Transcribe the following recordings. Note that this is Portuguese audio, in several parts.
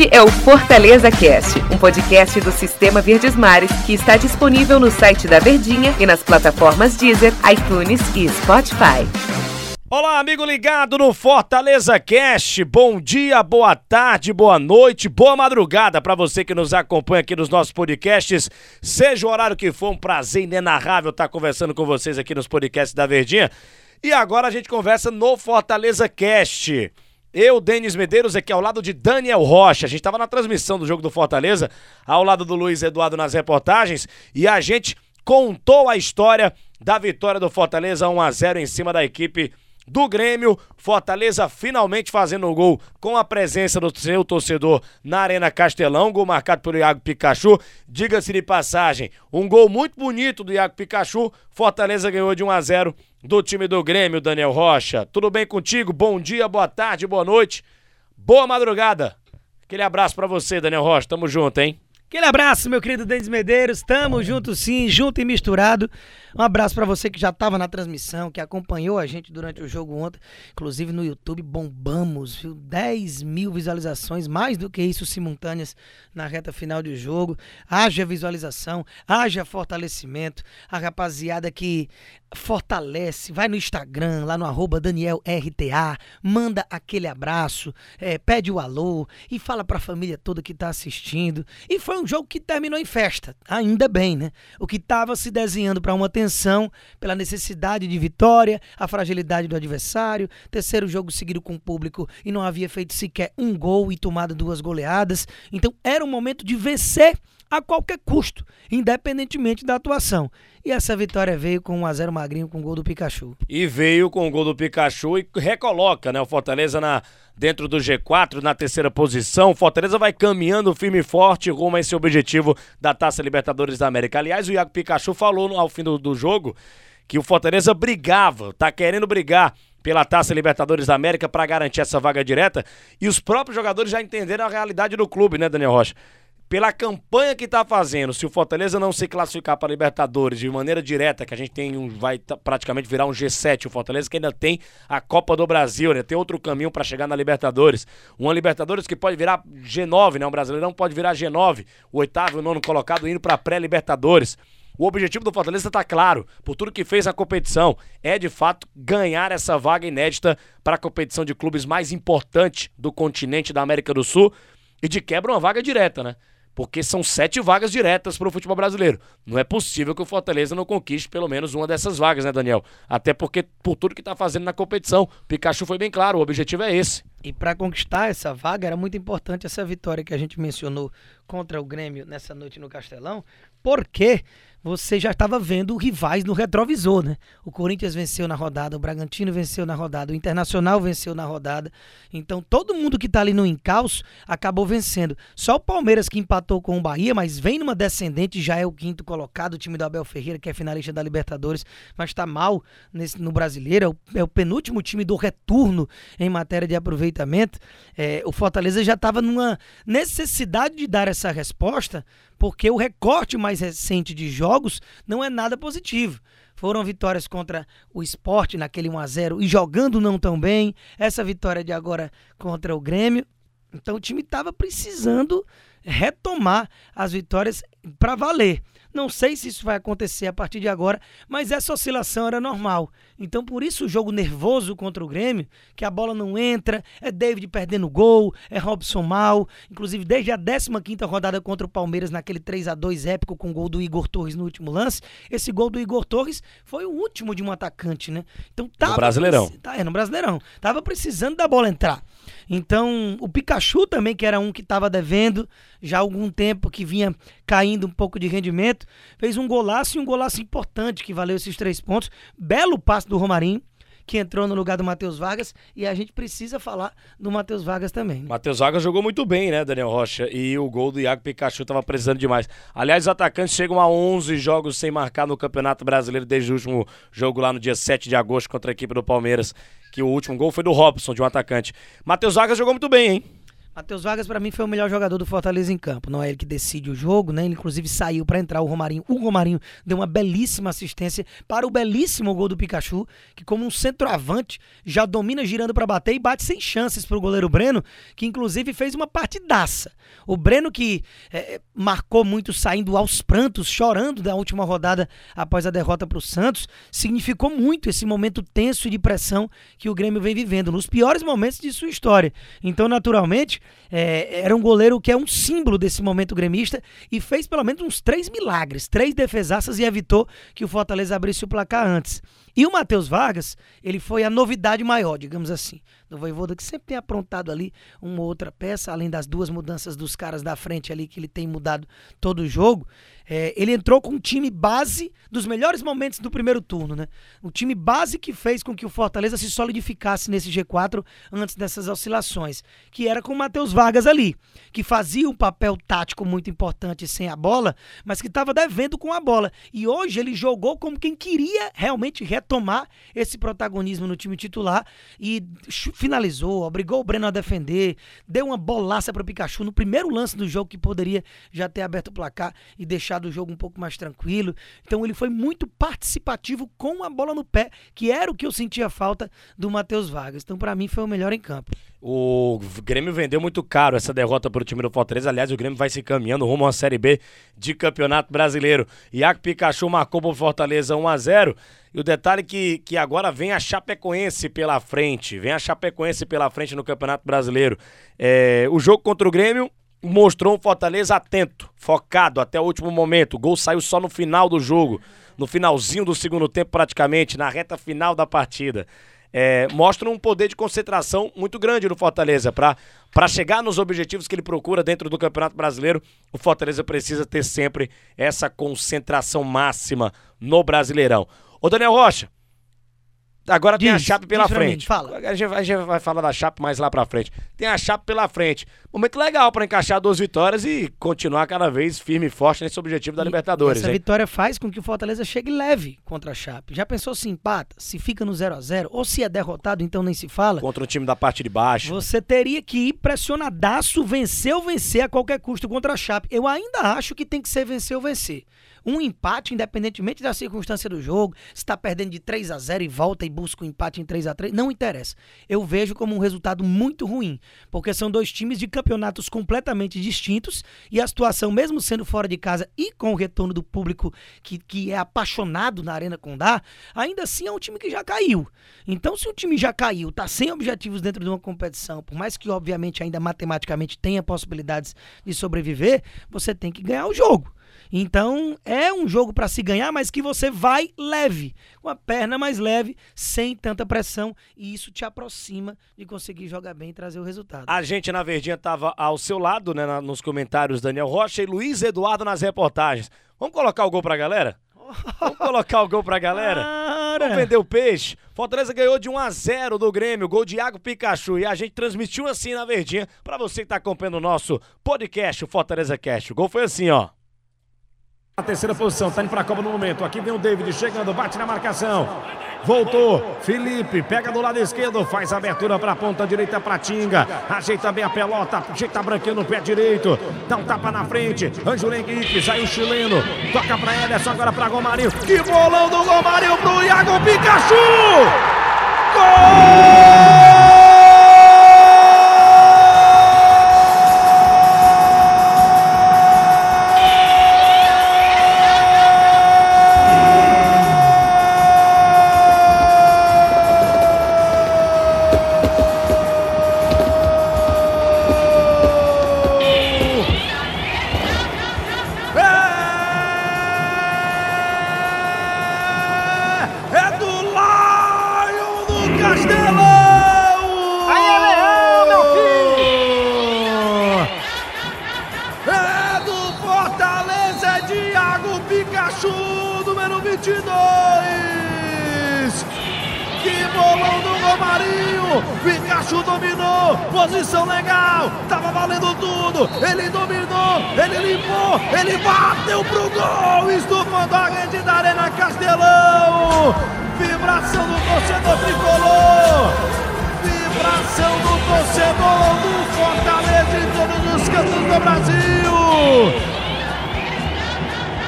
Este é o Fortaleza Cast, um podcast do Sistema Verdes Mares que está disponível no site da Verdinha e nas plataformas Deezer, iTunes e Spotify. Olá, amigo ligado no Fortaleza Cast. Bom dia, boa tarde, boa noite, boa madrugada para você que nos acompanha aqui nos nossos podcasts. Seja o horário que for, um prazer inenarrável estar conversando com vocês aqui nos podcasts da Verdinha. E agora a gente conversa no Fortaleza Cast. Eu, Denis Medeiros, aqui ao lado de Daniel Rocha. A gente estava na transmissão do jogo do Fortaleza, ao lado do Luiz Eduardo nas reportagens, e a gente contou a história da vitória do Fortaleza 1 a 0 em cima da equipe do Grêmio. Fortaleza finalmente fazendo o gol com a presença do seu torcedor na Arena Castelão. Gol marcado pelo Iago Pikachu. Diga-se de passagem, um gol muito bonito do Iago Pikachu. Fortaleza ganhou de 1 a 0 do time do Grêmio, Daniel Rocha. Tudo bem contigo? Bom dia, boa tarde, boa noite, boa madrugada. Aquele abraço para você, Daniel Rocha. Tamo junto, hein? Aquele abraço, meu querido Denis Medeiros. Tamo junto sim, junto e misturado. Um abraço para você que já estava na transmissão, que acompanhou a gente durante o jogo ontem. Inclusive no YouTube bombamos, viu? 10 mil visualizações, mais do que isso simultâneas na reta final do jogo. Haja visualização, haja fortalecimento. A rapaziada que fortalece, vai no Instagram, lá no arroba DanielRTA, manda aquele abraço, é, pede o alô e fala pra família toda que tá assistindo. E foi um jogo que terminou em festa, ainda bem, né? O que tava se desenhando para uma tensão pela necessidade de vitória, a fragilidade do adversário, terceiro jogo seguido com o público e não havia feito sequer um gol e tomado duas goleadas. Então era um momento de vencer a qualquer custo, independentemente da atuação. E essa vitória veio com 1x0 magrinho com o gol do Pikachu. E veio com o gol do Pikachu e recoloca né, o Fortaleza na, dentro do G4, na terceira posição. O Fortaleza vai caminhando firme e forte rumo a esse objetivo da Taça Libertadores da América. Aliás, o Iago Pikachu falou ao fim do, do jogo que o Fortaleza brigava, tá querendo brigar pela Taça Libertadores da América para garantir essa vaga direta. E os próprios jogadores já entenderam a realidade do clube, né, Daniel Rocha? Pela campanha que está fazendo, se o Fortaleza não se classificar para Libertadores de maneira direta, que a gente tem um, vai praticamente virar um G7, o Fortaleza que ainda tem a Copa do Brasil, né? Tem outro caminho para chegar na Libertadores. Uma Libertadores que pode virar G9, né? Um brasileirão pode virar G9, o oitavo e o nono colocado indo para pré-Libertadores. O objetivo do Fortaleza está claro, por tudo que fez a competição, é de fato ganhar essa vaga inédita para a competição de clubes mais importante do continente da América do Sul e de quebra uma vaga direta, né? Porque são sete vagas diretas para o futebol brasileiro. Não é possível que o Fortaleza não conquiste pelo menos uma dessas vagas, né, Daniel? Até porque, por tudo que está fazendo na competição, Pikachu foi bem claro, o objetivo é esse. E para conquistar essa vaga era muito importante essa vitória que a gente mencionou contra o Grêmio nessa noite no Castelão, porque você já estava vendo rivais no retrovisor, né? O Corinthians venceu na rodada, o Bragantino venceu na rodada, o Internacional venceu na rodada. Então todo mundo que está ali no encalço acabou vencendo. Só o Palmeiras que empatou com o Bahia, mas vem numa descendente, já é o quinto colocado, o time do Abel Ferreira, que é finalista da Libertadores, mas está mal nesse, no brasileiro. É o, é o, penúltimo time do retorno em matéria de aproveitamento. É, o Fortaleza já estava numa necessidade de dar essa resposta porque o recorte mais recente de jogos não é nada positivo. Foram vitórias contra o esporte naquele 1x0 e jogando não tão bem. Essa vitória de agora contra o Grêmio. Então o time estava precisando retomar as vitórias para valer. Não sei se isso vai acontecer a partir de agora, mas essa oscilação era normal. Então, por isso o jogo nervoso contra o Grêmio, que a bola não entra, é David perdendo gol, é Robson mal. Inclusive, desde a 15 rodada contra o Palmeiras, naquele 3 a 2 épico com o gol do Igor Torres no último lance, esse gol do Igor Torres foi o último de um atacante, né? Então, tava no Brasileirão. Tá, é, no Brasileirão. Tava precisando da bola entrar. Então, o Pikachu também, que era um que estava devendo já há algum tempo, que vinha caindo um pouco de rendimento, fez um golaço e um golaço importante que valeu esses três pontos. Belo passe do Romarinho que entrou no lugar do Matheus Vargas e a gente precisa falar do Matheus Vargas também. Né? Matheus Vargas jogou muito bem, né, Daniel Rocha? E o gol do Iago Pikachu estava precisando demais. Aliás, os atacantes chegam a 11 jogos sem marcar no Campeonato Brasileiro desde o último jogo lá no dia 7 de agosto contra a equipe do Palmeiras, que o último gol foi do Robson, de um atacante. Matheus Vargas jogou muito bem, hein? Matheus Vargas, para mim, foi o melhor jogador do Fortaleza em campo. Não é ele que decide o jogo, né? Ele, inclusive, saiu para entrar o Romarinho. O Romarinho deu uma belíssima assistência para o belíssimo gol do Pikachu, que, como um centroavante, já domina girando para bater e bate sem chances para o goleiro Breno, que, inclusive, fez uma partidaça. O Breno, que é, marcou muito saindo aos prantos, chorando da última rodada após a derrota para o Santos, significou muito esse momento tenso e de pressão que o Grêmio vem vivendo, nos piores momentos de sua história. Então, naturalmente, é, era um goleiro que é um símbolo desse momento gremista e fez pelo menos uns três milagres, três defesaças e evitou que o Fortaleza abrisse o placar antes. E o Matheus Vargas, ele foi a novidade maior, digamos assim, do Voivoda, que sempre tem aprontado ali uma outra peça, além das duas mudanças dos caras da frente ali, que ele tem mudado todo o jogo. É, ele entrou com um time base dos melhores momentos do primeiro turno, né? Um time base que fez com que o Fortaleza se solidificasse nesse G4 antes dessas oscilações, que era com o Matheus Vargas ali, que fazia um papel tático muito importante sem a bola, mas que estava devendo com a bola. E hoje ele jogou como quem queria realmente retomar esse protagonismo no time titular e finalizou, obrigou o Breno a defender, deu uma bolaça para o Pikachu no primeiro lance do jogo que poderia já ter aberto o placar e deixado o jogo um pouco mais tranquilo. Então ele foi muito participativo com a bola no pé, que era o que eu sentia falta do Matheus Vargas. Então para mim foi o melhor em campo. O Grêmio vendeu muito caro essa derrota para o time do Fortaleza. Aliás, o Grêmio vai se caminhando rumo à Série B de Campeonato Brasileiro. Iaco Pikachu marcou para o Fortaleza 1 a 0 E o detalhe que, que agora vem a Chapecoense pela frente. Vem a Chapecoense pela frente no Campeonato Brasileiro. É, o jogo contra o Grêmio mostrou um Fortaleza atento, focado até o último momento. O gol saiu só no final do jogo, no finalzinho do segundo tempo, praticamente, na reta final da partida. É, mostra um poder de concentração muito grande no Fortaleza. Para chegar nos objetivos que ele procura dentro do Campeonato Brasileiro, o Fortaleza precisa ter sempre essa concentração máxima no Brasileirão. Ô Daniel Rocha, Agora diz, tem a Chape pela frente. Mim, fala. A gente, a gente, vai falar da Chape mais lá pra frente. Tem a Chape pela frente. Momento legal para encaixar duas vitórias e continuar cada vez firme e forte nesse objetivo da e Libertadores. Essa hein? vitória faz com que o Fortaleza chegue leve contra a Chape. Já pensou se empata, se fica no 0 a 0 ou se é derrotado, então nem se fala? Contra o time da parte de baixo. Você teria que ir pressionadaço, vencer ou vencer a qualquer custo contra a Chape. Eu ainda acho que tem que ser vencer ou vencer. Um empate, independentemente da circunstância do jogo, se está perdendo de 3 a 0 e volta e busca o um empate em 3 a 3 não interessa. Eu vejo como um resultado muito ruim, porque são dois times de campeonatos completamente distintos e a situação, mesmo sendo fora de casa e com o retorno do público que, que é apaixonado na Arena Condá, ainda assim é um time que já caiu. Então, se o time já caiu, está sem objetivos dentro de uma competição, por mais que obviamente ainda matematicamente tenha possibilidades de sobreviver, você tem que ganhar o jogo. Então é um jogo para se ganhar, mas que você vai leve, com a perna mais leve, sem tanta pressão, e isso te aproxima de conseguir jogar bem e trazer o resultado. A gente na Verdinha estava ao seu lado, né, nos comentários Daniel Rocha e Luiz Eduardo nas reportagens. Vamos colocar o gol pra galera? Vamos colocar o gol pra galera? Cara. Vamos vender o peixe. Fortaleza ganhou de 1 a 0 do Grêmio, gol de Iago Pikachu. E a gente transmitiu assim na Verdinha para você que tá acompanhando o nosso podcast, o Fortaleza Cast. O gol foi assim, ó. A terceira posição, tá indo pra Copa no momento. Aqui vem o David chegando, bate na marcação. Voltou, Felipe, pega do lado esquerdo, faz a abertura pra ponta direita pra Tinga. Ajeita bem a pelota, ajeita branquinho no pé direito. Dá um tapa na frente. Ângelo Henrique, sai o chileno. Toca pra Ederson, agora pra Gomarinho. Que bolão do Gomarinho pro Iago Pikachu! Gol! Pikachu dominou, posição legal, tava valendo tudo. Ele dominou, ele limpou, ele bateu pro gol, estufando a rede da Arena Castelão. Vibração do torcedor tricolor, vibração do torcedor do Fortaleza. Brasil!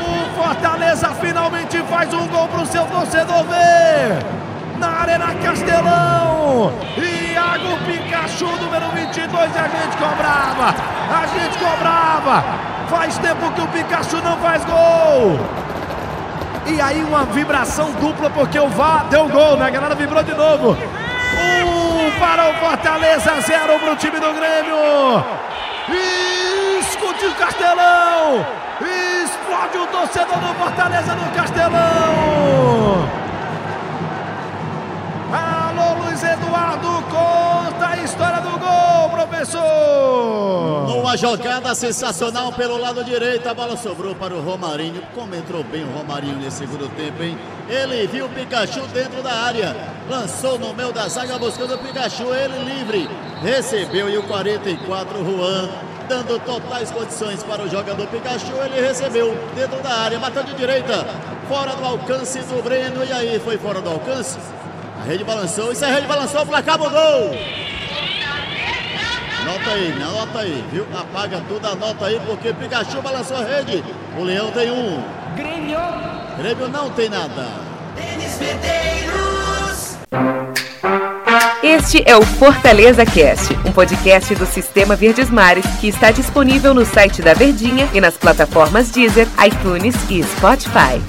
O Fortaleza finalmente faz um gol pro seu torcedor ver! Na Arena Castelão! Iago Pikachu, número 22, e a gente cobrava! A gente cobrava! Faz tempo que o Pikachu não faz gol! E aí uma vibração dupla porque o VAR deu gol, né? A galera vibrou de novo. Um para o Fortaleza, zero para o time do Grêmio. Escute o Castelão. Explode o torcedor do Fortaleza no Castelão. Uma jogada sensacional pelo lado direito, a bola sobrou para o Romarinho. Como entrou bem o Romarinho nesse segundo tempo, hein? Ele viu o Pikachu dentro da área, lançou no meio da zaga buscando o Pikachu, ele livre, recebeu e o 44, Juan, dando totais condições para o jogador Pikachu, ele recebeu dentro da área, bateu de direita, fora do alcance do Breno, e aí foi fora do alcance? A rede balançou, isso é a rede balançou, o placar mudou. Anota aí, anota aí, viu? Apaga tudo, anota aí, porque Pikachu balançou a rede. O Leão tem um. Grêmio. Grêmio não tem nada. Denis Medeiros. Este é o Fortaleza Cast, um podcast do Sistema Verdes Mares que está disponível no site da Verdinha e nas plataformas Deezer, iTunes e Spotify.